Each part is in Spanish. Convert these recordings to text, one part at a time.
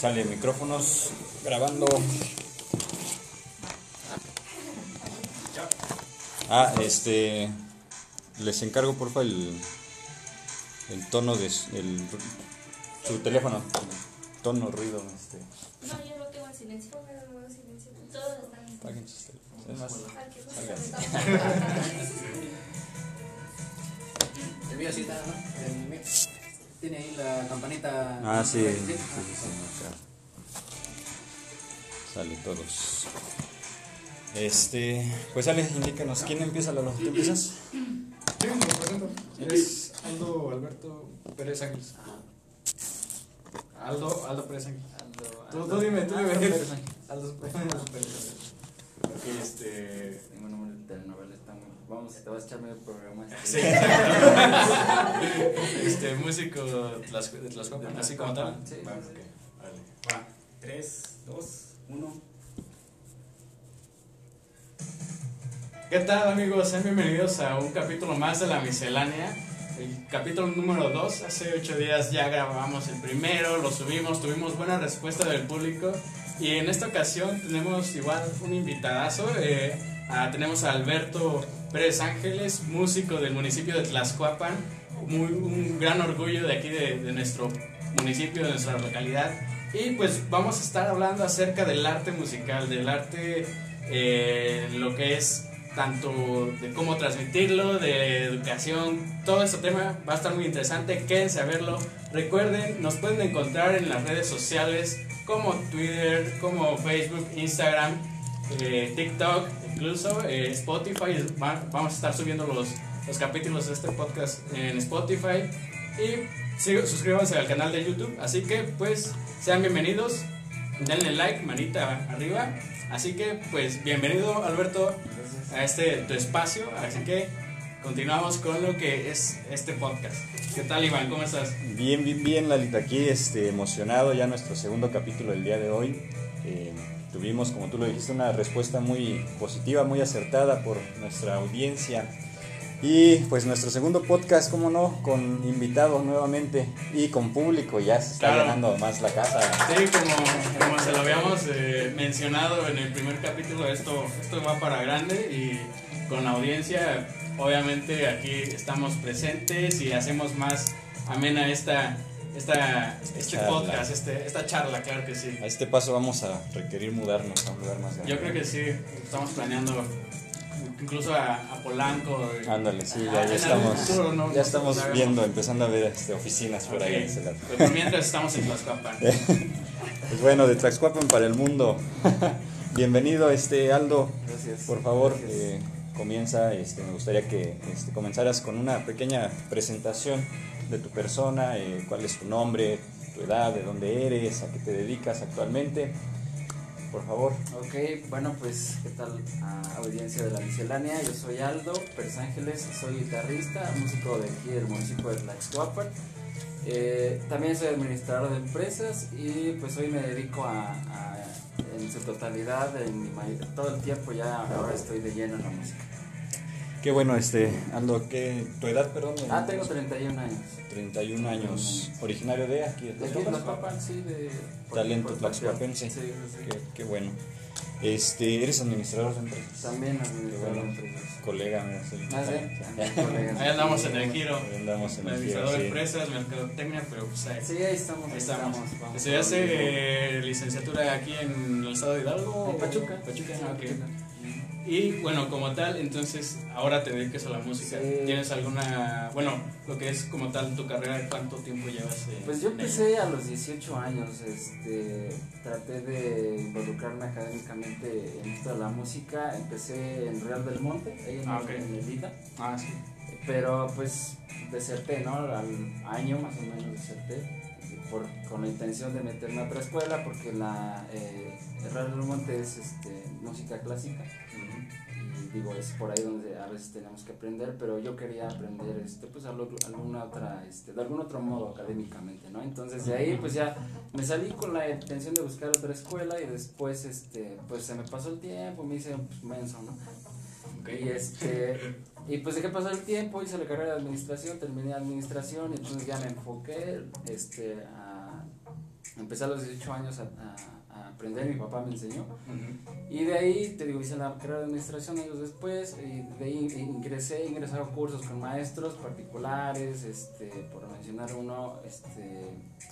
Sale micrófonos grabando. Ah, este. Les encargo porfa el. El tono de. su- El, su teléfono. Tono, ruido. Este. No, yo lo tengo en silencio. Modo silencio. Todos están en silencio. Apaguen sus teléfonos. Es más, El mío sí está, ¿no? El mío. Tiene ahí la campanita. Ah, sí. Sí, sí, Sí. sí, acá. Sale todos. Este. Pues sale, indícanos. ¿Quién empieza, Lalo? ¿Tú empiezas? Sí, me presento. Eres Aldo Alberto Pérez Ángeles. Aldo, Aldo Pérez Ángeles. Aldo- Tú, Aldo- tú dime, tú Aldo dime. Pérez Ángel. Aldo Pérez Ángeles. Ok, este. Tengo un nombre de telenovela. Vamos, te vas a echar medio programa. Sí. este, músico de Tlaxcopan, así como tal. Sí. Va, ok, vale. Va. 3, 2, 1. ¿Qué tal amigos? Sean bienvenidos a un capítulo más de la miscelánea. El capítulo número 2. Hace 8 días ya grabamos el primero, lo subimos, tuvimos buena respuesta del público. Y en esta ocasión tenemos igual un invitadazo. eh, a- tenemos a Alberto Pérez Ángeles, músico del municipio de Tlaxcuapan. Muy, un gran orgullo de aquí, de, nuestro municipio, de nuestra localidad. Y pues vamos a estar hablando acerca del arte musical, del arte, eh, lo que es tanto de cómo transmitirlo, de educación, todo este tema va a estar muy interesante, quédense a verlo. Recuerden, nos pueden encontrar en las redes sociales como Twitter, como Facebook, Instagram, eh, TikTok, incluso eh, Spotify. Va- vamos a estar subiendo los, los capítulos de este podcast en Spotify. Y sí, suscríbanse al canal de YouTube. Así que pues sean bienvenidos. Denle like, manita arriba. Así que pues bienvenido Alberto a este tu espacio. Así que continuamos con lo que es este podcast. ¿Qué tal Iván? ¿Cómo estás? Bien, bien, bien, Lalita, aquí este, emocionado ya nuestro segundo capítulo del día de hoy. Eh, tuvimos, como tú lo dijiste, una respuesta muy positiva, muy acertada por nuestra audiencia. Y pues nuestro segundo podcast, como no, con invitados nuevamente y con público, ya se está Claro. llenando más la casa. Sí, como, como se lo habíamos eh, mencionado en el primer capítulo, esto, esto va para grande y con la audiencia, obviamente aquí estamos presentes y hacemos más amena esta, esta, este Charla. podcast, este, esta charla, claro que sí. A este paso vamos a requerir mudarnos a un lugar más grande. Yo creo que sí, estamos planeando incluso a, a Polanco. eh, Ándale, sí, Ah, ya, en ya estamos, futuro, ¿no? ya estamos viendo, empezando a ver este, oficinas por ahí. Ok, en ese lado. pero por mientras estamos en Tlaxcapan. Pues bueno, de Tlaxcuapan para el mundo. Bienvenido, este Aldo. Gracias. Por favor, Gracias. eh, comienza. Este, me gustaría que este, comenzaras con una pequeña presentación de tu persona, eh, cuál es tu nombre, tu edad, de dónde eres, a qué te dedicas actualmente. Por favor. Ok, bueno, pues, ¿qué tal a audiencia de la miscelánea? Yo soy Aldo Pérez Ángeles, soy guitarrista, músico de aquí del municipio de Tlaxcuapan. Eh, también soy administrador de empresas y pues hoy me dedico a, en su totalidad, en mi todo el tiempo ya ahora estoy de lleno en la música. Qué bueno, este Aldo, ¿qué, tu edad, perdón? Ah, tengo 31 años. 31 años. Originario de aquí, de De sí, de... Talento tlaxcuapense. Sí, sí, sí. Qué, qué bueno. Este, ¿Eres administrador de empresas? También administrador de empresas. Colega, mira, sí. Ah, sí. Ahí andamos en el giro. Ahí andamos en el Administrador giro, de sí. empresas, mercadotecnia, pero pues ahí, Sí, ahí estamos. ahí ahí estamos. vamos. ¿Estudiaste eh, licenciatura aquí en el estado de Hidalgo? En Pachuca. Pachuca, ah. Y bueno, como tal, entonces ahora te dedicas a la música. Sí. ¿Tienes alguna, bueno, lo que es como tal tu carrera, cuánto tiempo llevas? eh, Pues yo ella? empecé a los 18 años, este, traté de involucrarme académicamente en esto de la música, empecé en Real del Monte, ahí en, Ah, ok. en el ITA, Ah, sí. pero pues deserté, ¿no? Al año más o menos deserté, por, con la intención de meterme a otra escuela, porque la eh, Real del Monte es este, música clásica, digo, es por ahí donde a veces tenemos que aprender, pero yo quería aprender este, pues algo- alguna otra, este, de algún otro modo académicamente, ¿no? Entonces de ahí pues ya me salí con la intención de buscar otra escuela y después este, pues se me pasó el tiempo, me hice pues, menso, ¿no? Ok. Y este, y pues dejé pasar el tiempo, hice la carrera de administración, terminé administración y entonces ya me enfoqué este, a, empecé a los 18 años a aprender, mi papá me enseñó. Y de ahí, te digo, hice la carrera de administración años después, y de ahí ingresé, a cursos con maestros particulares, este, por mencionar uno, este,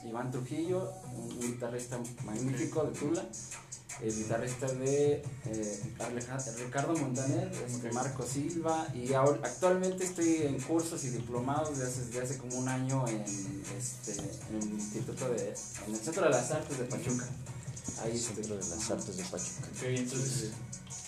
Iván Trujillo, un, guitarrista magnífico de Tula, el guitarrista de eh, Ricardo Montaner, este. Marco Silva, y ahora, actualmente estoy en cursos y diplomados desde hace, desde hace como un año en, este, en el Instituto de, en el Centro de las Artes de Pachuca. Ahí estoy. Centro de las Artes de Pachuca. Ok, entonces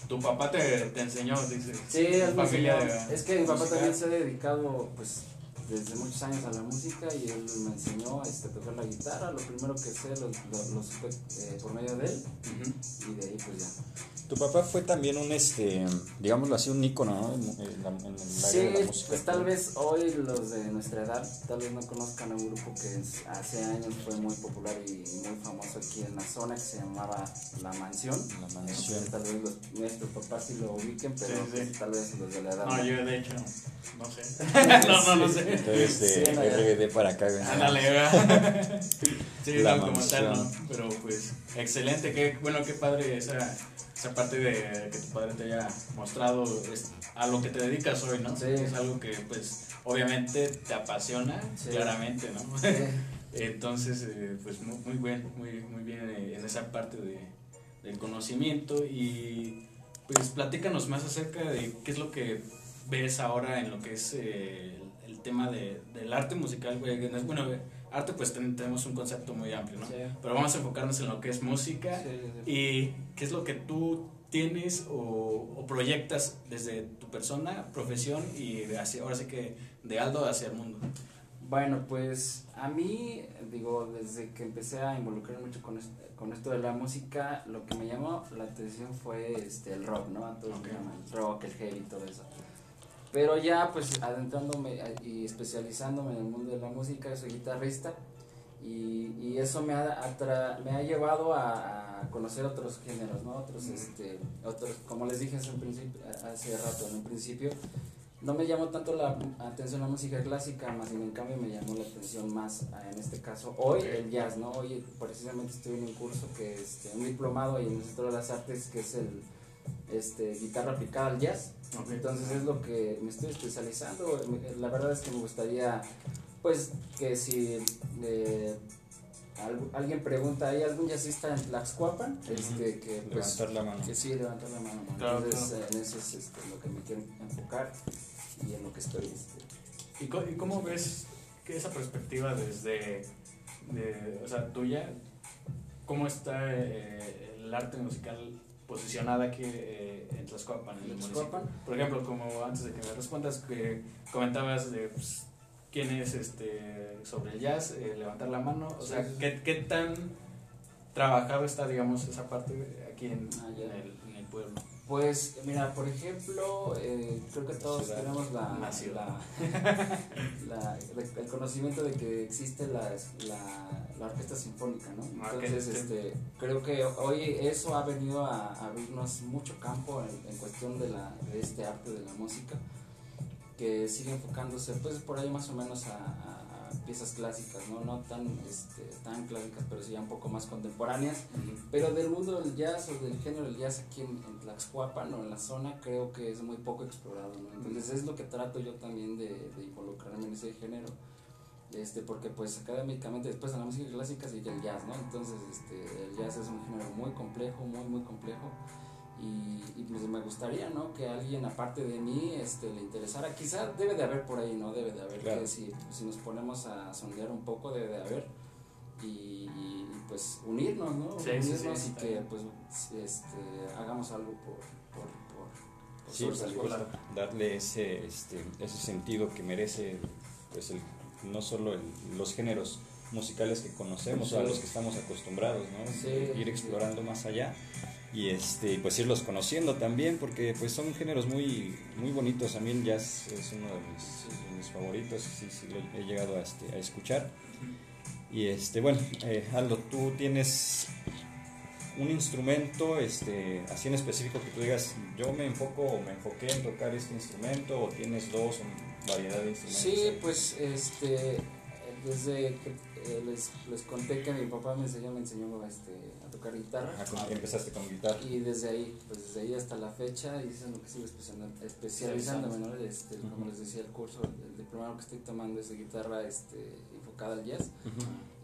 tu papá te, te enseñó, dice. Sí, es, mi familia de- es que mi papá musical. también se ha dedicado pues desde muchos años a la música y él me enseñó este, a tocar la guitarra. Lo primero que sé lo, lo, lo supe eh, por medio de él Ujú. y de ahí pues ya. Tu papá fue también un, este, digámoslo así, un ícono ¿no? en, en la- en el Sí, área de la música. pues tal vez hoy los de nuestra edad tal vez no conozcan a un grupo que es- hace años fue muy popular y muy famoso aquí en la zona que se llamaba La Mansión. La Mansión. Tal vez los, nuestros papás sí lo ubiquen, pero Sí, sí. tal vez los de la edad. No, no. yo de hecho, no sé. no, no, no sé. Entonces, de Sí, verdad. RBD para acá. güey. Ándale, ¿verdad? sí, La no, como tal, no. Pero pues, excelente, qué, bueno, qué padre esa, esa parte de que tu padre te haya mostrado es, a lo que te dedicas hoy, ¿no? Sí. Es algo que, pues, obviamente te apasiona, Sí. claramente, ¿no? Eh, Entonces, eh, pues muy, muy bien, muy, muy bien eh, en esa parte de, del conocimiento y pues platícanos más acerca de qué es lo que ves ahora en lo que es eh, tema de, del arte musical. güey. Bueno, arte pues ten- tenemos un concepto muy amplio, ¿no? Sí. Pero vamos a enfocarnos en lo que es música sí, sí, sí. y qué es lo que tú tienes o, o proyectas desde tu persona, profesión y hacia, ahora sí que de Aldo hacia el mundo. Bueno, pues a mí, digo, desde que empecé a involucrarme mucho con esto, con esto de la música, lo que me llamó la atención fue este, el rock, ¿no? A todos Ok. le llaman el rock, el heavy, todo eso. Pero ya, pues adentrándome y especializándome en el mundo de la música, soy guitarrista y, y eso me ha, atra- me ha llevado a, a conocer otros géneros, ¿no? Otros, este, otros, como les dije hace, un principio, hace rato, en un principio, no me llamó tanto la atención la música clásica, más bien en cambio me llamó la atención más, ah, en este caso, hoy el jazz, ¿no? Hoy precisamente estoy en un curso que es este, un diplomado en el Centro de las Artes que es el este, guitarra aplicada al jazz. Entonces es lo que me estoy especializando. Me- La verdad es que me gustaría, pues, que si eh, al- alguien pregunta, ¿hay algún jazzista en Tlaxcuapan? Este, que pues, Levantar la mano. que sí, levantar la mano. Entonces, claro. eh, en eso es este, lo que me quiero enfocar y en lo que estoy. Este, ¿Y, co- y cómo ves que esa perspectiva desde, de, o sea, tuya, cómo está eh, el arte musical posicionada aquí eh, en Tlaxcoapan, en el municipio? Por ejemplo, como antes de que me respondas, que comentabas de pues, quién es este, sobre el jazz, eh, levantar la mano, o sea. ¿qué, qué tan trabajado está, digamos, esa parte aquí en, Ah, en el, en el pueblo? Pues, mira, por ejemplo, eh, creo que todos Ciudad. tenemos la, el conocimiento de que existe la, la, la orquesta sinfónica, ¿no? Entonces, este, creo que hoy eso ha venido a, a abrirnos mucho campo en, en cuestión de, la, de este arte de la música, que sigue enfocándose, pues, por ahí más o menos a piezas clásicas, ¿no? No tan, este, tan clásicas, pero sí ya un poco más contemporáneas. Pero del mundo del jazz o del género del jazz aquí en, en Tlaxcuapan o en la zona creo que es muy poco explorado, ¿no? Entonces es lo que trato yo también de, de involucrarme en ese género. Este, porque pues académicamente después de la música clásica sigue el jazz, ¿no? Entonces este, el jazz es un género muy complejo, muy muy complejo y, y, pues me gustaría, ¿no? Que alguien aparte de mí este, le interesara, quizá debe de haber por ahí, ¿no? Debe de haber, Claro. que si, si nos ponemos a sondear un poco debe de haber y, y, pues unirnos, ¿no? Sí, sí, unirnos sí, y que pues este, hagamos algo por, por, por, por Sí, pues, Sobresalto. claro, darle ese, este, ese sentido que merece pues el, no solo el- los géneros musicales que conocemos o a los que estamos acostumbrados, ¿no? Sí, ir sí. explorando más allá y este pues irlos conociendo también porque pues son géneros muy muy bonitos. A mí el jazz es uno de mis, de mis favoritos sí sí lo he llegado a, este, a escuchar. Y este bueno eh, Aldo tú tienes un instrumento este así en específico que tú digas yo me enfoco o me enfoqué en tocar este instrumento o tienes dos o variedad de instrumentos Sí, pues este, desde que eh, les, les conté que mi papá me enseñó, me enseñó este, a tocar guitarra. Ajá, con- empezaste con guitarra. Y desde ahí, pues desde ahí hasta la fecha, y eso es lo que sigo especializando- especializándome, ¿no? Este, Como les decía, el curso, el diplomado que estoy tomando es de guitarra este, enfocada al jazz.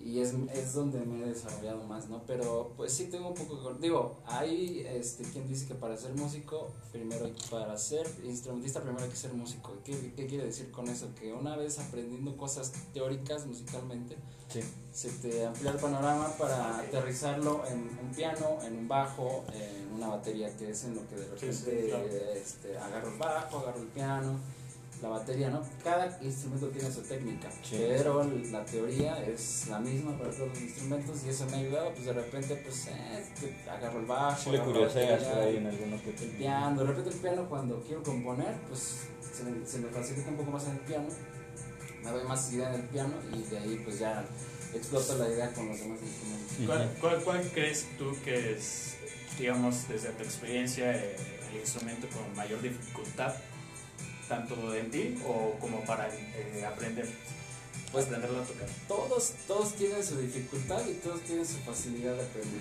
Y es, es donde me he desarrollado más, ¿no? Pero pues sí tengo un poco, con- digo, hay este, quien dice que para ser músico, primero, hay- para ser instrumentista, primero hay que ser músico. ¿Qué, ¿Qué quiere decir con eso? Que una vez aprendiendo cosas teóricas musicalmente, Sí. se te amplía el panorama para aterrizarlo en un piano, en un bajo, en una batería, que es en lo que de repente Sí, sí, claro. este, agarro el bajo, agarro el piano, la batería, ¿no? Cada instrumento tiene su técnica, Sí. pero la teoría es la misma para todos los instrumentos y eso me ha ayudado, pues de repente, pues, eh, agarro el bajo, Sí le agarro la batería, ahí en alguno que el piano, de repente el piano cuando quiero componer, pues se me, se me facilita un poco más en el piano, me doy más idea en el piano y de ahí pues ya exploto la idea con los demás instrumentos. ¿Cuál, cuál, cuál crees tú que es, digamos, desde tu experiencia, eh, el instrumento con mayor dificultad, tanto en ti o como para eh, aprender? Pues aprenderlo a tocar. todos, todos tienen su dificultad y todos tienen su facilidad de aprender.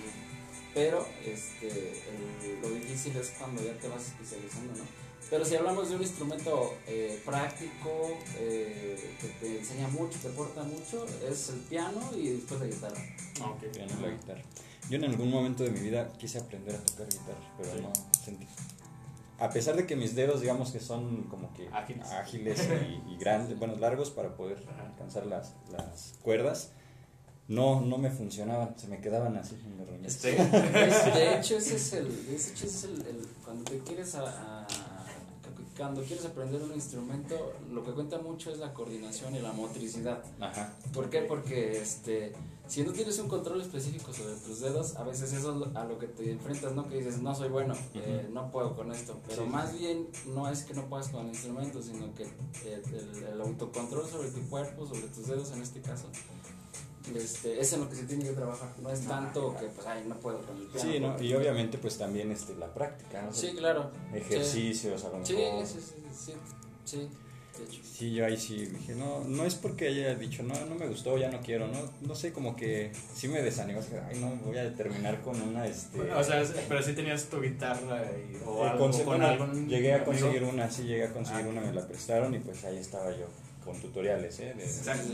Pero este, el- lo difícil es cuando ya te vas especializando, ¿no? Pero si hablamos de un instrumento eh, práctico, eh, que te enseña mucho, te aporta mucho, es el piano y después la guitarra. Ah, ok. Piano y la guitarra. Yo en algún momento de mi vida quise aprender a tocar guitarra, pero Sí. no sentí. A pesar de que mis dedos, digamos que son como que Ágiles. ágiles y, y grandes, bueno, largos para poder Ajá. alcanzar las, las cuerdas, no, no me funcionaban, se me quedaban así en los. Este, Es- de hecho, ese es el, de hecho, ese es el, el- cuando te quieres a, a- cuando quieres aprender un instrumento, lo que cuenta mucho es la coordinación y la motricidad. Ajá. ¿Por qué? Porque este, si no tienes un control específico sobre tus dedos, a veces eso es a lo que te enfrentas, ¿no? Que dices, no soy bueno, eh, no puedo con esto. Pero Sí. más bien no es que no puedas con el instrumento, sino que el autocontrol sobre tu cuerpo, sobre tus dedos en este caso, este, es en lo que se tiene que trabajar. No es tanto que, pues, ay, no puedo con el piano. Sí, ¿no? y obviamente pues también este, la práctica, ¿no? Sí, claro. Ejercicios a lo Sí, mejor. sí, sí, sí, sí. Sí, yo ahí sí dije, no, no es porque haya dicho, no, no me gustó, ya no quiero, no, no sé, como que sí me desanimó, ay, no, voy a terminar con una, este... o sea, pero sí tenías tu guitarra y, o eh, algo conse- con bueno, algún llegué a amigo. conseguir una, sí, llegué a conseguir Ah. una, me la prestaron y pues ahí estaba yo, con tutoriales, ¿eh? de- Exacto.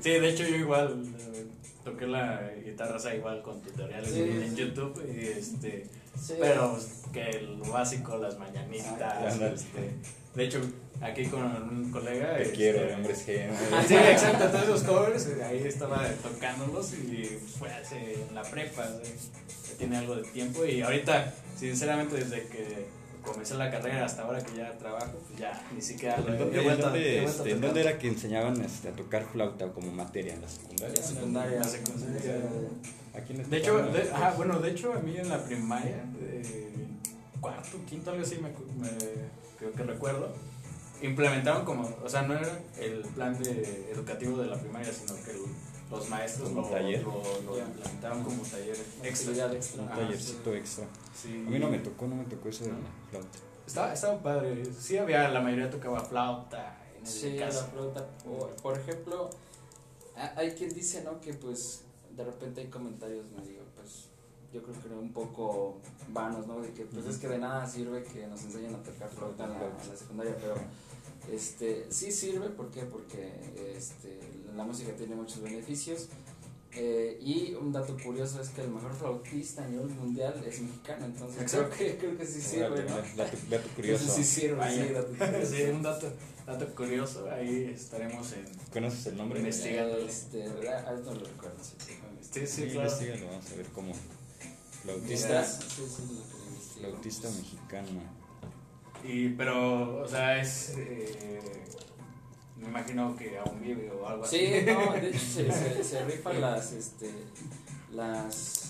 Sí, de hecho yo igual eh, toqué la guitarra, o sea, igual con tutoriales Sí, en, sí. YouTube y este, Sí. pero pues, que lo básico, las mañanitas, Ah, este, de hecho aquí con un colega, Te este, quiero, de hombres G. Ah, sí, exacto, todos esos covers, eh, ahí estaba tocándolos y fue hace en la prepa, ya tiene algo de tiempo y ahorita, sinceramente, desde que comencé la carrera hasta ahora que ya trabajo, pues ya ni siquiera lo ¿En he dónde, este, ¿en tocar. dónde era que enseñaban este, a tocar flauta como materia en la secundaria? La secundaria. La secundaria. Aquí en De hecho, de, ajá, bueno, de hecho a mí en la primaria, eh, cuarto, quinto, algo así, me, me- creo que recuerdo, implementaron como, o sea, no era el plan de, educativo de la primaria, sino que el- los maestros Como lo, taller. lo, lo como taller extra. Un Ah, tallercito extra. Sí. A mí no me tocó, no me tocó eso de la flauta. Estaba, estaba padre, sí había, la mayoría tocaba flauta, en el Sí, caso. la flauta. Por, por ejemplo, ha- hay quien dice, ¿no? Que pues de repente hay comentarios medio, pues yo creo que un poco vanos, ¿no? De que pues es que de nada sirve que nos enseñen a tocar flauta en la, en la secundaria, pero este sí sirve, ¿por qué? Porque este, la música tiene muchos beneficios. eh, y un dato curioso es que el mejor flautista a nivel mundial es mexicano, entonces creo que, creo que sí sirve, ¿no? Dato, curioso. Sí sirve, Vaya. sí, dato curioso. Sí, un dato, dato curioso, ahí estaremos en... ¿Conoces el nombre? Investiga. Investigándole. Este, ah, no lo recuerdo, sí. Sí, sí, Sí, claro. vamos a ver cómo. Flautista. Flautista, Sí, sí, lo que investigo. flautista mexicano. Y, pero, o sea, es. eh, me imagino que aún vive o algo así. Sí, no, de hecho se, se, se rifan las, este, las,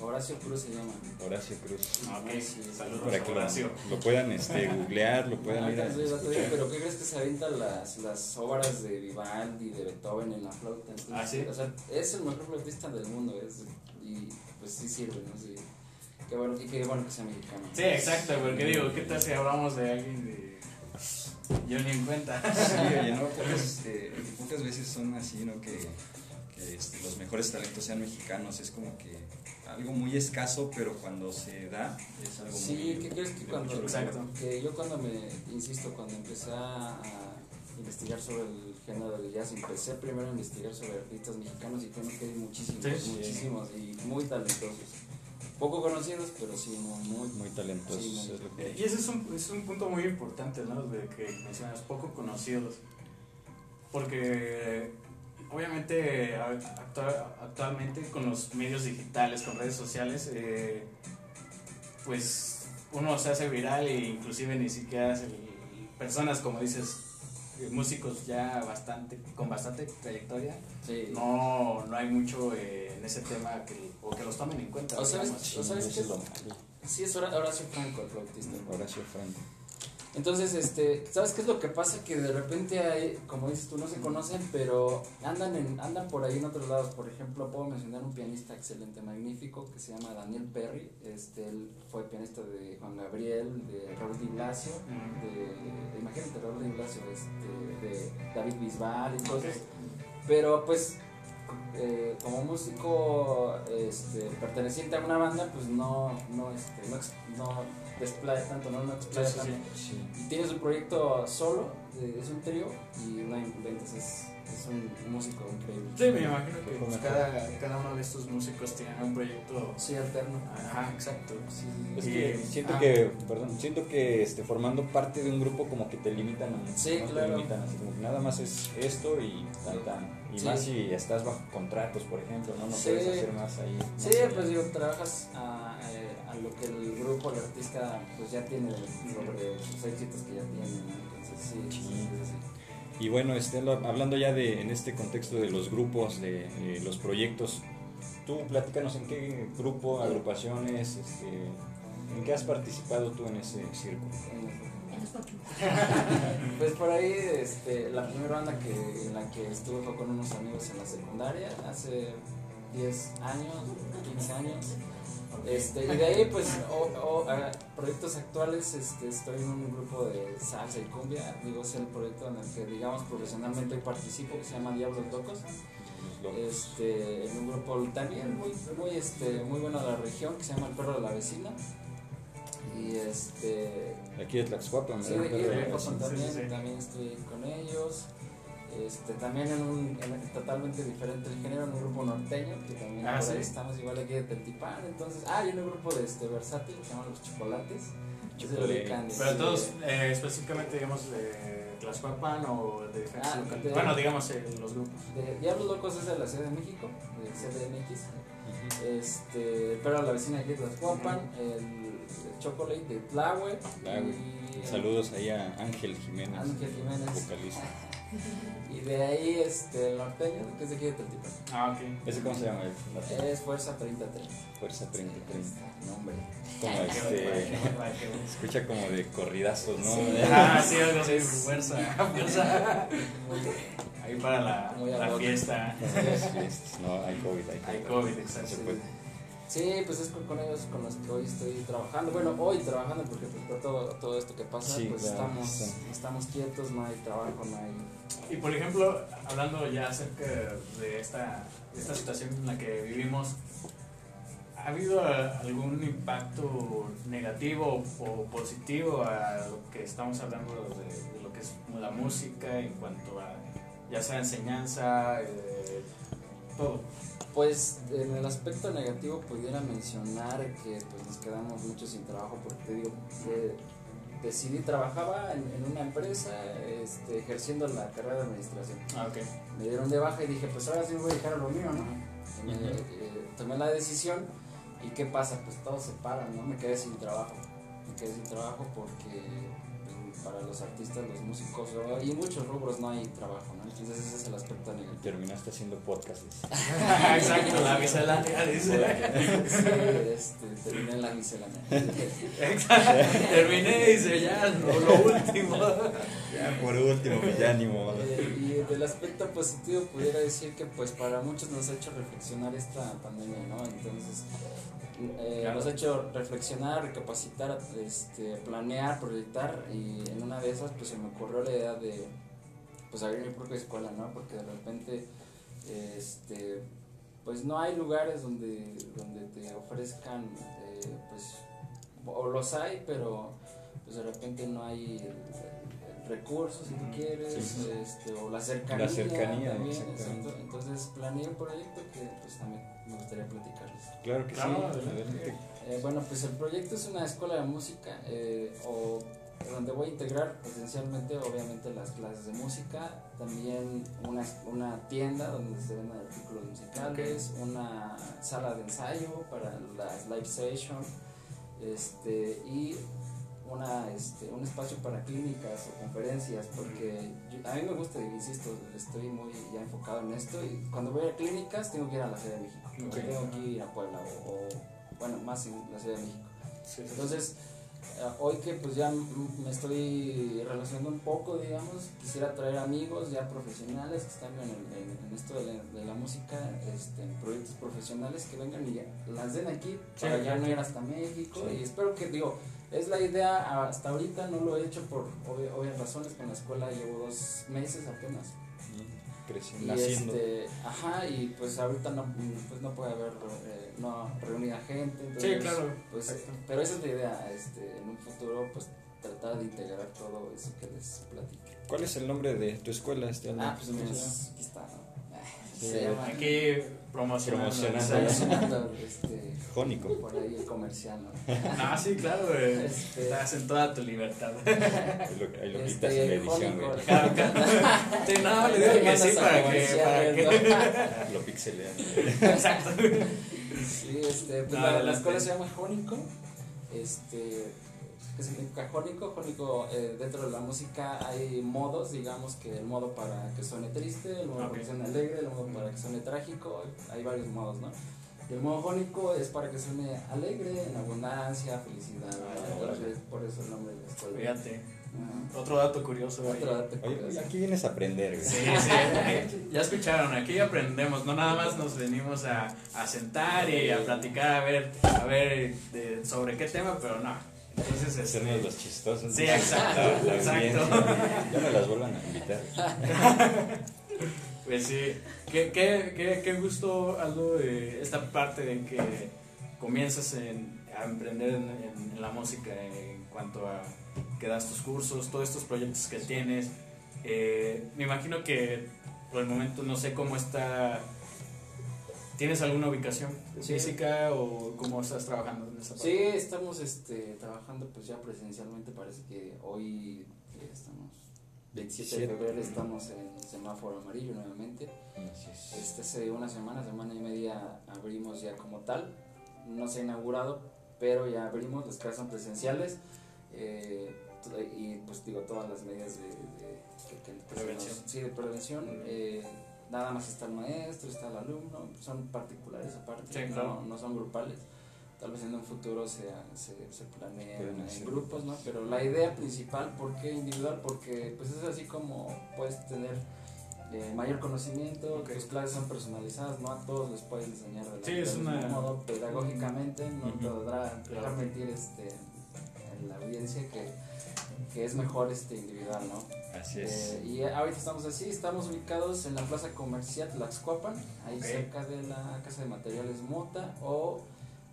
Horacio Cruz se llama. Horacio Cruz. Ah, Ok, Sí, saludos Para que lo, Horacio. lo puedan este, googlear, lo puedan Ah, ir a pero ¿qué crees que se avientan las, las obras de Vivaldi, de Beethoven en la flauta? Entonces, Ah, ¿sí? O sea, es el mejor flautista del mundo, es, y pues sí sirve, ¿no? Sí. Qué bueno, y qué bueno que sea mexicano. Sí, exacto, porque digo, ¿qué tal si hablamos de alguien de. Yo ni en cuenta. Sí, oye, no, pero este, pocas veces son así, ¿no? Que, que este, los mejores talentos sean mexicanos. Es como que algo muy escaso, pero cuando se da es algo Sí, muy... ¿qué crees que de cuando, Exacto. que yo cuando me, insisto, cuando empecé a investigar sobre el género del jazz, empecé primero a investigar sobre artistas mexicanos y tengo que hay muchísimos, Sí, sí. muchísimos y muy talentosos. Poco conocidos, pero sí, muy, muy, Muy talentosos. Sí, muy- es lo que- Y ese es un, es un punto muy importante, ¿no? De que mencionas, poco conocidos. Porque obviamente actualmente con los medios digitales, con redes sociales, eh, pues uno se hace viral e inclusive ni siquiera personas, como dices, músicos ya bastante, con bastante trayectoria, Sí. no, no hay mucho eh, en ese tema que, o que los tomen en cuenta. O sabes- o sabes qué? es. Sí, es Hora- Horacio Franco, el flautista. Horacio Franco. Entonces, este, ¿sabes qué es lo que pasa? Que de repente hay, como dices tú, no se conocen, pero andan en, andan por ahí en otros lados. Por ejemplo, puedo mencionar un pianista excelente, magnífico, que se llama Daniel Perry. Este, él fue pianista de Juan Gabriel, de Raúl Di Blasio, de, imagínate Raúl Di Blasio, este, de David Bisbal y cosas. Pero pues, eh, como músico este, perteneciente a una banda, pues no, no, este, no desplaya tanto, no, no explaya Sí, sí, tanto. Sí. Y tienes un proyecto solo, eh, es un trío, y no inventes, es, es un músico increíble. Sí, me imagino que pues, cada, cada uno de estos músicos tiene un proyecto. Sí, alterno. Ajá, exacto. Sí. Es que siento ah. que, perdón, siento que este, formando parte de un grupo como que te limitan a Sí, ¿no? Te claro. limitan así como que nada más es esto y tan tan. Y Sí. más si estás bajo contratos, por ejemplo, ¿no? No Sí. puedes hacer más ahí. más Sí, allá. pues digo, trabajas a, eh, a lo que el grupo, el artista, pues ya tiene sobre sus éxitos que ya tiene, ¿no? Entonces sí, sí, sí, sí. Y bueno, este, hablando ya de, en este contexto de los grupos, de eh, los proyectos, tú platícanos en qué grupo, agrupaciones, este, en qué has participado tú en ese círculo. Pues por ahí, este, la primera banda que, en la que estuve fue con unos amigos en la secundaria, hace 10 años, 15 años. Este, y de ahí, pues, o- o, a proyectos actuales, este, estoy en un grupo de salsa y cumbia, digo, es el proyecto en el que, digamos, profesionalmente participo, que se llama Diablos Locos. Este, en un grupo también muy, muy, este, muy bueno de la región, que se llama El Perro de la Vecina. Y este, aquí de Tlaxcuapan, Sí, de aquí de también, sí, sí. también estoy con ellos. Este, también en un en totalmente diferente el género, en un grupo norteño, que también Ah, sí. estamos igual aquí de Teltipán. Entonces, ah, y en un grupo de este versátil que se llama Los Chocolates. que se Chocolate. Pero todos, eh, específicamente, digamos, de Tlaxcuapan o de diferentes Ah, de- Bueno, digamos, eh, los grupos. de Diablos Locos es de la Ciudad de México, de CDMX. Este, pero la vecina aquí de Tlaxcuapan, el, el Chocolate de y- Saludos ahí a Ángel Jiménez, Ángel Jiménez. vocalista. Y de ahí este, el norteño, que es de aquí de Teltipán. Ah, ok. ¿Ese cómo se llama? El- la- Es Fuerza 3030. Fuerza 3030. Nombre. Como Qué este, escucha como de corridazos, ¿no? Sí. Ah, sí, algo así, fuerza, fuerza. Ahí para la, la fiesta. No, hay COVID, hay COVID. Hay COVID, No exacto. se puede. Sí, pues es con, con ellos con los que hoy estoy trabajando. Bueno, hoy trabajando porque pues, por todo, todo esto que pasa, Sí, pues claro, estamos, sí. estamos quietos, no hay trabajo, no hay... Y por ejemplo, hablando ya acerca de esta, de esta situación en la que vivimos, ¿ha habido algún impacto negativo o positivo a lo que estamos hablando de, de lo que es la música en cuanto a ya sea enseñanza, eh, todo? Pues en el aspecto negativo pudiera mencionar que pues nos quedamos mucho sin trabajo porque te digo, de- decidí, trabajaba en, en una empresa este, ejerciendo la carrera de administración. Ah, me dieron de baja y dije, pues ahora sí me voy a dejar a lo mío, ¿no? Me- eh, tomé la decisión y ¿qué pasa? Pues todo se para, ¿no? Me quedé sin trabajo. Me quedé sin trabajo porque para los artistas, los músicos y muchos rubros no hay trabajo, ¿no? Entonces ese es el aspecto negativo. Terminaste haciendo podcast. dice. Exacto, la miscelánea dice. Sí, este, terminé en la miscelánea. Exacto. Terminé y dice ya lo, lo último. Ya, por último, pues ya ni modo. Eh, y del aspecto positivo pudiera decir que pues para muchos nos ha hecho reflexionar esta pandemia, ¿no? Entonces eh, Claro. nos ha hecho reflexionar, recapacitar, este, planear, proyectar y en una de esas pues se me ocurrió la idea de pues abrir mi propia escuela, ¿no? Porque de repente este, pues no hay lugares donde, donde te ofrezcan, eh, pues, o los hay, pero pues de repente no hay el, el- el recurso, si tú quieres, sí. este, o la cercanía. La cercanía, también, exactamente. exacto. Entonces planeé un proyecto que pues también me gustaría platicarles. Claro que Claro, sí. adelante. Eh, bueno, pues el proyecto es una escuela de música eh, o donde voy a integrar esencialmente, obviamente, las clases de música, también una, una tienda donde se venden artículos musicales, una sala de ensayo para las live sessions este, y una, este, un espacio para clínicas o conferencias, porque yo- a mí me gusta, insisto, estoy muy ya enfocado en esto y cuando voy a clínicas tengo que ir a la Ciudad de México, o Ok. tengo que ir a Puebla o, o, bueno, más en la Ciudad de México. Sí, sí, sí. Entonces, eh, hoy que pues ya me estoy relacionando un poco, digamos, quisiera traer amigos ya profesionales que están en, el- en- en esto de la, de la música, este, en proyectos profesionales, que vengan y ya las den aquí Sí, para ya no ir hasta México. Y espero que, digo, es la idea, hasta ahorita no lo he hecho por obvi- obvias razones, con la escuela llevo dos meses apenas. Creciendo, Y este, ajá, y pues ahorita no, pues no puede haber eh, no reunida gente. Sí, claro. pues, Exacto. pero esa es la idea, este, en un futuro, pues tratar de integrar todo eso que les platiqué. ¿Cuál es el nombre de tu escuela, este Ah, pues ¿Cómo se mira, llama? aquí está, ¿no? Se llama Aquí promocionando. Este, Jónico. por ahí el comercial, ¿no? Ah, sí, claro, güey. Este- Estás en toda tu libertad. Ahí lo, ahí lo Este, quitas en la edición, güey. Claro, claro. Sí, no, le digo que sí para que. Para que... Lo pixelean. Exacto. Sí, este, pues No, la, la escuela se llama Jónico. Este, ¿qué significa Jónico? Jónico, eh, dentro de la música hay modos, digamos que el modo para que suene triste, el modo Ok. para que suene alegre, el modo para que suene trágico, hay varios modos, ¿no? Y el modo jónico es para que suene alegre, en abundancia, felicidad. Ah, por eso el nombre de la escuela. Fíjate. Otro dato curioso. Otro dato Oye, curioso. aquí vienes a aprender, güey. Sí, sí, ya escucharon, aquí aprendemos, no nada más nos venimos a, a sentar y a platicar a ver, a ver de- sobre qué tema, pero no. Entonces, este, Hacernos los chistosos. Sí, exacto, La- la exacto. Ya me las vuelvan a invitar. pues sí, qué, qué, qué, qué gusto, Aldo, de esta parte de que comienzas en- a emprender en, en- en la música en cuanto a que das tus cursos, todos estos proyectos que tienes. Eh, me imagino que por el momento no sé cómo está. ¿Tienes alguna ubicación Sí. física o cómo estás trabajando en esa parte? Sí, estamos este, trabajando pues ya presencialmente, parece que hoy que estamos 27 de 27. febrero estamos en semáforo amarillo nuevamente. Este, hace una semana, semana y media abrimos ya como tal. No se ha inaugurado, pero ya abrimos, las clases son presenciales. eh, y pues digo, todas las medidas de, Prevención. nos- sí, de prevención. eh, nada más está el maestro, está el alumno, son particulares aparte, Sí, no- claro. no, son grupales. Tal vez en un futuro se, se, se planeen Pueden en grupos, ¿no? Pero la idea principal, ¿por qué individual? Porque pues es así como puedes tener eh, mayor conocimiento, tus clases son personalizadas, no a todos les puedes enseñar de la- Sí, es una- mismo modo pedagógicamente, no Ujú. te podrá Claro. dejar mentir este, en la audiencia que, que es mejor este individual, ¿no? Así es. Eh, y ahorita estamos así, estamos ubicados en la plaza comercial Tlaxcuapan, ahí cerca de la casa de materiales Mota o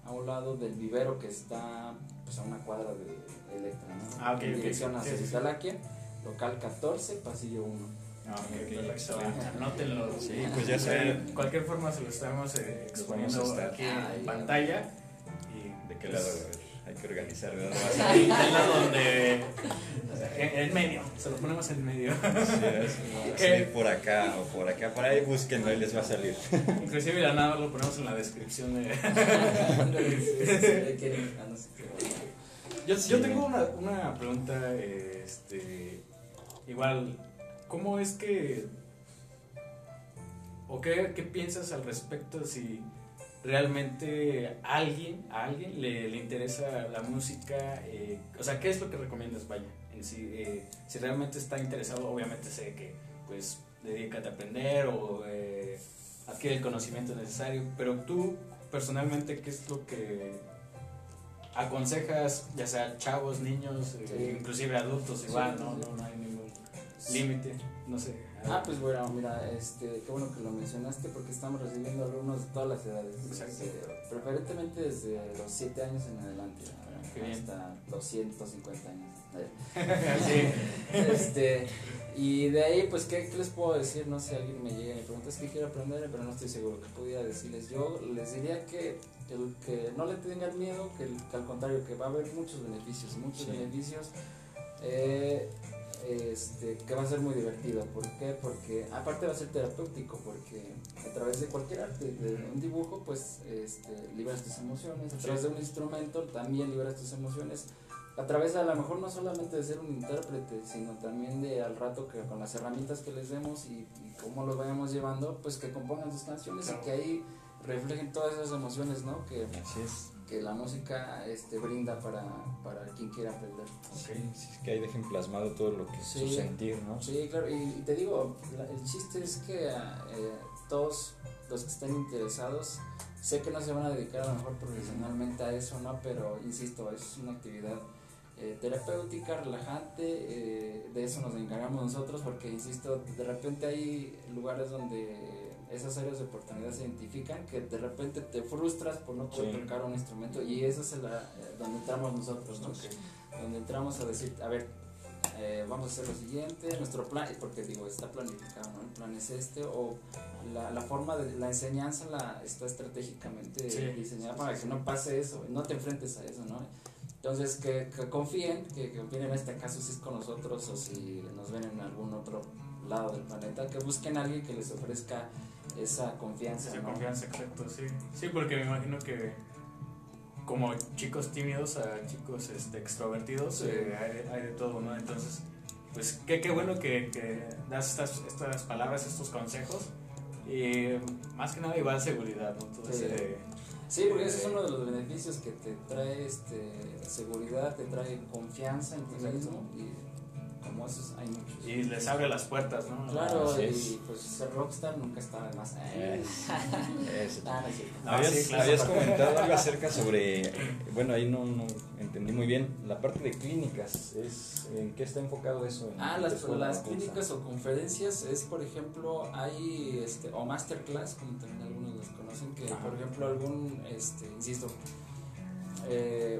a un lado del vivero que está pues, a una cuadra de Electra, ¿no? Ah, ok, en dirección Sí, hacia sí, sí. Iztalaquia, local 14, pasillo 1. Ah, ok, Ok. perfecto. Anótenlo. Sí, pues ya De saben cualquier forma se lo estamos eh, exponiendo aquí en pantalla. Y de qué pues, lado a ver, hay que organizar de dónde vas a donde. En, medio, se lo ponemos en medio. Sí, por acá o por acá, por ahí búsquenlo y les va a salir. Inclusive ya nada lo ponemos en la descripción de. Yo, Sí. yo tengo una, una pregunta, este, igual, ¿cómo es que, o qué, qué piensas al respecto si realmente a alguien, a alguien le, le interesa la música, eh, o sea, qué es lo que recomiendas, vaya, en sí, eh, si realmente está interesado, obviamente sé que, pues, dedícate a aprender o eh, adquiere el conocimiento necesario, pero tú, personalmente, ¿qué es lo que aconsejas, ya sea chavos, niños, eh, Sí. inclusive adultos, igual, sí, ¿no? No, no hay ningún... límite, no sé. Ah, pues bueno, mira, este, qué bueno que lo mencionaste porque estamos recibiendo alumnos de todas las edades. Exacto. Este, preferentemente desde los 7 años en adelante, hasta los 150 años. Sí. Este, y de ahí, pues, ¿qué, qué les puedo decir? No sé, alguien me llega y me pregunta, es que quiero aprender, pero no estoy seguro qué podía decirles. Yo les diría que, el, que no le tengan miedo, que, el- que al contrario, que va a haber muchos beneficios, muchos Sí. beneficios. eh, este, que va a ser muy divertido. ¿Por qué? Porque aparte va a ser terapéutico, porque a través de cualquier arte, de un dibujo, pues este, liberas tus emociones, a través de un instrumento también liberas tus emociones, a través a lo mejor no solamente de ser un intérprete, sino también de al rato que con las herramientas que les demos y, y cómo los vayamos llevando, pues que compongan sus canciones Claro. y que ahí reflejen todas esas emociones, ¿no? Que, Así es. que la música este, brinda para, para quien quiera aprender. Sí, sí, que ahí dejen plasmado todo lo que es su Sí. sentir, ¿no? Sí, claro, y, te digo, la- el chiste es que eh, todos los que estén interesados, sé que no se van a dedicar a lo mejor profesionalmente a eso, ¿no? Pero insisto, es una actividad eh, terapéutica, relajante, eh, de eso nos encargamos nosotros, porque insisto, de repente hay lugares donde esas áreas de oportunidad se identifican, que de repente te frustras por no poder Sí. tocar un instrumento, y eso es la- eh, donde entramos nosotros, ¿no? donde entramos a decir, a ver, eh, vamos a hacer lo siguiente, nuestro plan, porque digo, está planificado, ¿no? El plan es este, o la, la forma de la enseñanza la, está estratégicamente Sí. diseñada para que no pase eso, no te enfrentes a eso, ¿no? Entonces, que, que confíen, que, que confíen en este caso si es con nosotros o si nos ven en algún otro lado del planeta, que busquen a alguien que les ofrezca esa confianza. Esa ¿no? confianza, exacto, sí. Sí, porque me imagino que como chicos tímidos a chicos este, extrovertidos Sí. eh, hay, hay de todo, ¿no? Entonces, pues qué, qué bueno que, que das estas, estas palabras, estos consejos. Y más que nada igual seguridad, ¿no? Entonces, Sí. eh, Sí, porque ese es uno de los beneficios que te trae este, seguridad, te trae confianza en ti mismo y como esos hay muchos. y les abre las puertas, ¿no? Claro, y es. pues ser rockstar nunca está de más. Eh, Eso. Ah, no habías sí, claro. habías comentado algo acerca sobre, bueno, ahí no, no entendí muy bien, la parte de clínicas, es, ¿en qué está enfocado eso? ¿En Ah, las, escuela? las ¿Cómo clínicas o conferencias es, por ejemplo, hay, este, o masterclass, como también algunos las conocen, que por ejemplo algún, este, insisto, eh,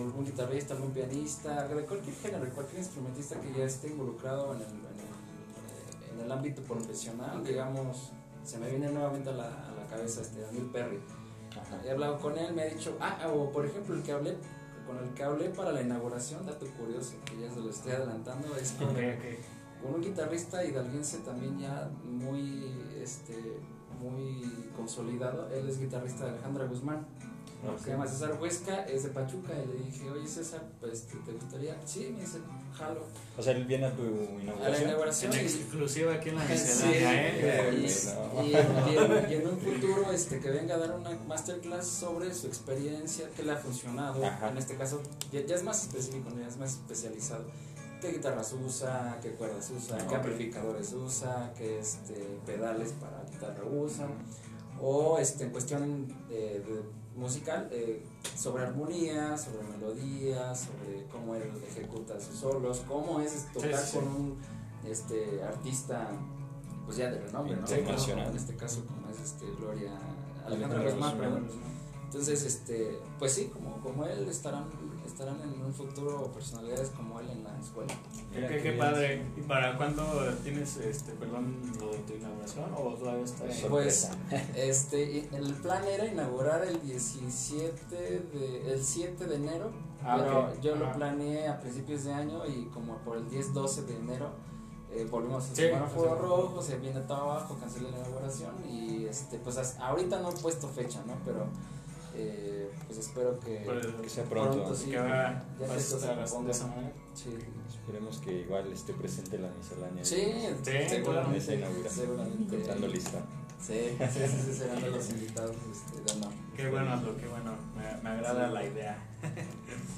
algún guitarrista, algún pianista, de cualquier género, cualquier instrumentista que ya esté involucrado en el, en el, eh, en el ámbito profesional, digamos, se me viene nuevamente a la, a la cabeza este Daniel Perry. Ajá. He hablado con él, me ha dicho, ah, o por ejemplo el que hablé, con el que hablé para la inauguración, dato curioso, que ya se lo estoy adelantando, es con, Ok, ok. con un guitarrista hidalguense también ya muy, este, muy consolidado, él es guitarrista de Alejandra Guzmán, Ok. se llama César Huesca, es de Pachuca, y le dije, oye César, pues, ¿te gustaría? Sí, me dice, jalo. O sea, él viene a tu A la inauguración. inauguración En y- exclusiva aquí en la Sí, miscelánea, ¿eh? y, no. y- y en, un futuro este, que venga a dar una masterclass sobre su experiencia, que le ha funcionado. Ajá. En este caso, ya, ya es más específico, ya es más especializado. ¿Qué guitarras usa? ¿Qué cuerdas usa? ¿Qué Ok. amplificadores usa? ¿Qué este, pedales para guitarra usa? O este, en cuestión de, de musical, eh, sobre armonía, sobre melodía, sobre cómo él ejecuta sus solos, cómo es tocar Sí, sí, sí. con un este, artista pues ya de renombre, ¿no? Internacional. En este caso como es este, Gloria Alejandra Guzmán. Entonces, este, pues sí, como, como él estarán, estarán en un futuro personalidades como él en la escuela. Qué, qué qué padre. ¿Y para cuándo tienes, este, perdón, lo de tu inauguración o todavía está en- Pues este, el plan era inaugurar el 17 de, el 7 de enero, Ah, yo lo Ajá. planeé a principios de año y como por el 10-12 de enero eh, volvimos al Sí, semáforo rojo, se viene todo abajo, cancelé la inauguración y este, pues ahorita no he puesto fecha, ¿no? Pero eh, pues espero que, Que sea pronto. sí, que va, ya se de esa manera. Sí, Esperemos que igual esté presente la miscelánea. sí, Sí, En seguramente, esa inauguración. seguramente. Contando lista. Sí, sí, sí, sí, serán los invitados este, de honor. Qué bueno, Aldo, qué bueno. Me, me agrada Sí. la idea.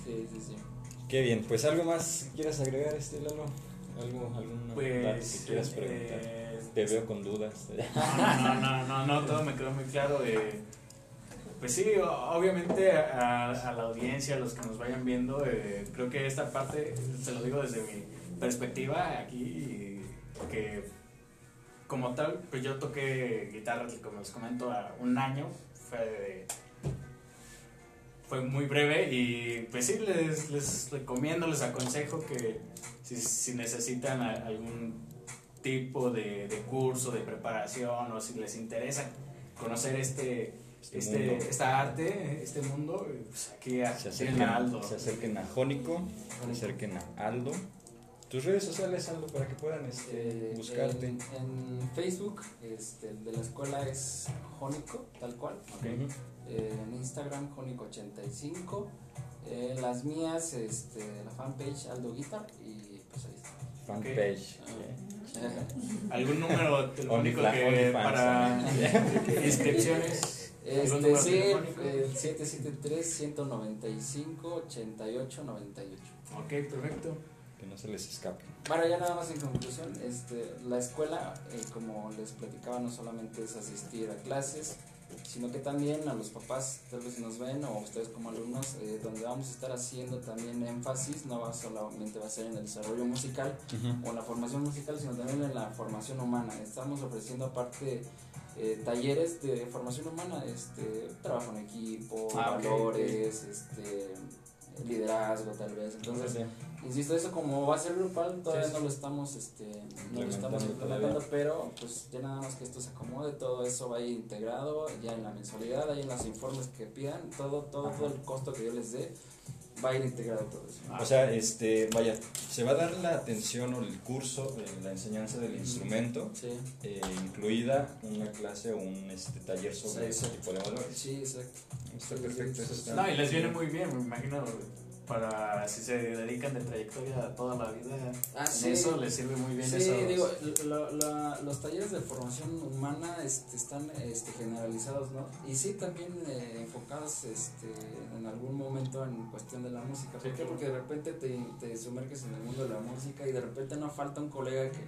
Sí, sí, sí. Qué bien, pues algo más quieras agregar, este Lalo. ¿Algo, algún dato Pues. que quieras preguntar? eh, Te veo con dudas. No, no, no, no, no, todo me quedó muy claro. De, pues sí, obviamente a, a la audiencia, a los que nos vayan viendo, eh, creo que esta parte, se lo digo desde mi perspectiva aquí, que como tal, pues yo toqué guitarra, como les comento, a un año, fue fue muy breve y pues sí, les, les recomiendo, les aconsejo que si, si necesitan algún tipo de, de curso, de preparación o si les interesa conocer este, Este este, esta arte, este mundo, pues aquí a, Se acerquen, a Aldo. se acerquen a Jónico, se acerquen a Aldo. Tus redes sociales, Aldo, para que puedan este, Eh, buscarte. En, en Facebook, este, el de la escuela es Jónico, tal cual. Eh, en Instagram, Jónico85. Eh, las mías, este, la fanpage Aldo Guitar y pues ahí está. Fanpage. ¿Algún número telefónico que para inscripciones? ¿Algún Este, sí, el 773-195-8898. Ok, perfecto. Que no se les escape. Bueno, ya nada más en conclusión, este, la escuela, eh, como les platicaba, no solamente es asistir a clases, sino que también a los papás, tal vez si nos ven, o ustedes como alumnos, eh, donde vamos a estar haciendo también énfasis, no va solamente va a ser en el desarrollo musical o en la formación musical, sino también en la formación humana. Estamos ofreciendo aparte eh, talleres de formación humana, este, trabajo en equipo, Ah, valores, este, liderazgo tal vez. Entonces, Insisto, eso como va a ser grupal, todavía Sí, sí. no lo estamos, este, no lo estamos Implementando implementando, pero pues ya nada más que esto se acomode, todo eso va a ir integrado ya en la mensualidad, ahí en los informes que pidan, todo, todo, todo el costo que yo les dé, va a ir integrado todo eso. o sea, este, vaya, se va a dar la atención o el curso de la enseñanza del instrumento, Sí, eh, incluida una clase o un este, taller sobre Sí, ese tipo de valores. sí, exacto. Está perfecto, eso está. No, y les viene muy bien, me imagino, para si se dedican de trayectoria toda la vida. Ah, sí. eso les sirve muy bien Sí, esos- digo, lo- lo- los talleres de formación humana este, están este, generalizados, ¿no? Y sí, también eh, enfocados este, en algún momento en cuestión de la música. ¿Por Sí, qué? claro. Porque de repente te, te sumerges en el mundo de la música y de repente no falta un colega que,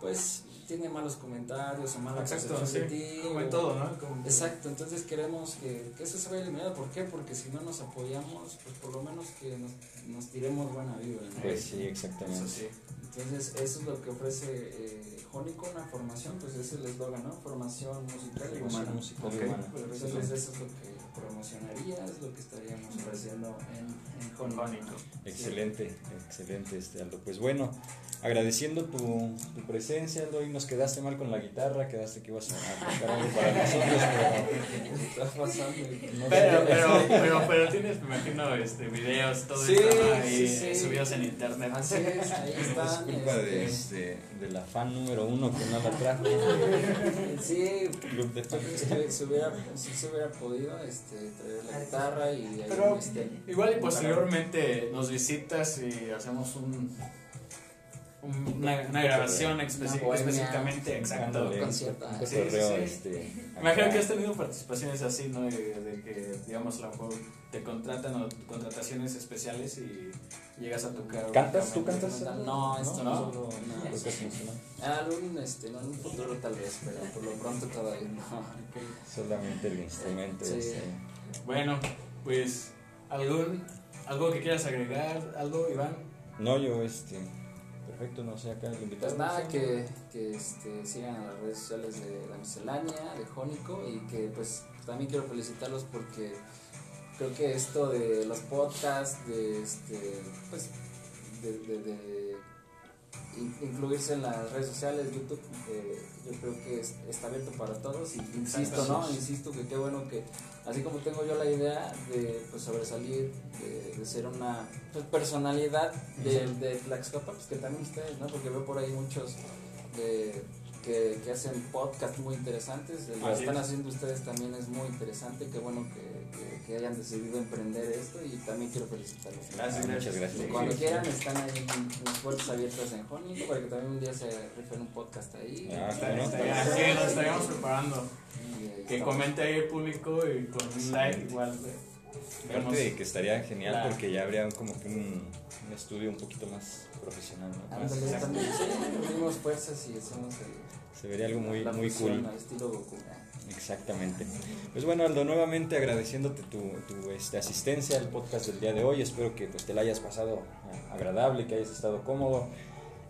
pues, tiene malos comentarios o mala Exacto, percepción sí, de ti. como en todo, ¿no? Como- Exacto, entonces queremos que, que eso se vaya eliminado. ¿Por qué? Porque si no nos apoyamos, pues por lo menos que nos, nos tiremos buena vibra. ¿no? Pues sí, Eso exactamente. sí. Entonces, eso es lo que ofrece eh, Jónico, una formación, pues ese es el eslogan, ¿no? Formación musical y Formación humana. musical Ok. y humana. Entonces, eso es lo que promocionaría, es lo que estaríamos ofreciendo en, en Jónico. Jónico. Excelente, excelente, este Aldo. Pues bueno, agradeciendo tu, tu presencia, Aldo, y nos quedaste mal con la guitarra, quedaste que ibas a tocar algo para nosotros, pero ¿Qué está pasando? no Pero, pero, pero, pero tienes, me imagino, este, videos, todo Sí, esto, sí, sí. subidos en internet. Así es, ahí Es están. de, este, este, de la fan número uno que no la trajo. sí, Club de que se hubiera, si se hubiera podido este, traer la guitarra y ahí, Pero este, igual y posteriormente nos visitas y hacemos un- una, una grabación especi- Una bohemia. específicamente exacto. Un concierto. un Ah, sí, sí, sí. este, imagino acá. que has tenido participaciones así, ¿no? De, de que, digamos, a lo mejor te contratan o contrataciones especiales y llegas a tocar. ¿Cantas? ¿Tú cantas? No, esto no. ¿No? no. Algún, este, no, en un futuro tal vez, pero por lo pronto todavía no. Solamente el instrumento. Sí. este. Bueno, pues, ¿algún, ¿algo que quieras agregar? ¿Algo, Iván? No, yo, este. Perfecto, no sé, acá el invitado. Pues nada, que, que este, sigan a las redes sociales de La Miscelánea, de Jónico, y que pues también quiero felicitarlos porque creo que esto de los podcasts, de este, pues, de, de- de in- incluirse en las redes sociales, YouTube, eh, yo creo que es- está abierto para todos y insisto, ¿no? Insisto que qué bueno que, así como tengo yo la idea de pues, sobresalir, de, de ser una pues, personalidad de, de Tlaxcapa, pues que también ustedes, ¿no? Porque veo por ahí muchos de- que, que hacen podcasts muy interesantes, lo que están es. haciendo ustedes también es muy interesante, qué bueno que, que- que hayan decidido emprender esto y también quiero felicitarlos. Gracias, Ah, muchas gracias. Y Cuando quieran están ahí las puertas abiertas en Jónico para que también un día se rifen un podcast ahí. Ah, Está- bueno. estaría- sí, nos estaríamos preparando. Y, Que estamos- comente ahí el público y con un like igual. Aparte de que estaría genial Claro. porque ya habría como que un, un estudio un poquito más profesional, ¿no? Más- Ándale, también, sí, unimos fuerzas y hacemos el- se vería algo muy, muy cool. al estilo Goku. Exactamente. Pues bueno, Aldo, nuevamente agradeciéndote tu, tu, este, asistencia al podcast del día de hoy. Espero que pues, te la hayas pasado eh, agradable, que hayas estado cómodo.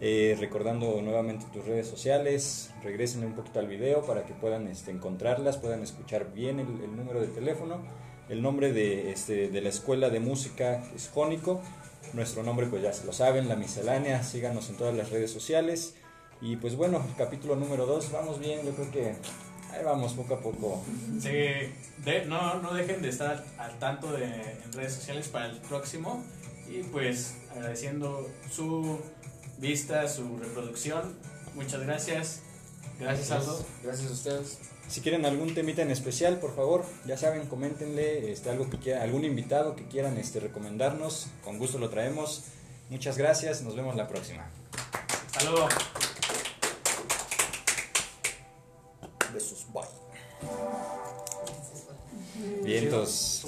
Eh, recordando nuevamente tus redes sociales, regresen un poquito al video para que puedan este, encontrarlas, puedan escuchar bien el, el número de teléfono. El nombre de, este, de la escuela de música es Jónico. Nuestro nombre pues ya se lo saben, La Miscelánea. Síganos en todas las redes sociales. Y pues bueno, capítulo número 2, vamos bien, yo creo que ahí vamos poco a poco. Sí, de- no, no dejen de estar al tanto de, en redes sociales para el próximo. Y pues agradeciendo su vista, su reproducción. Muchas gracias. Gracias, Aldo. Gracias a ustedes. Si quieren algún temita en especial, por favor, ya saben, coméntenle este, algo que quieran, algún invitado que quieran este, recomendarnos. Con gusto lo traemos. Muchas gracias, nos vemos la próxima. Hasta luego. Vientos.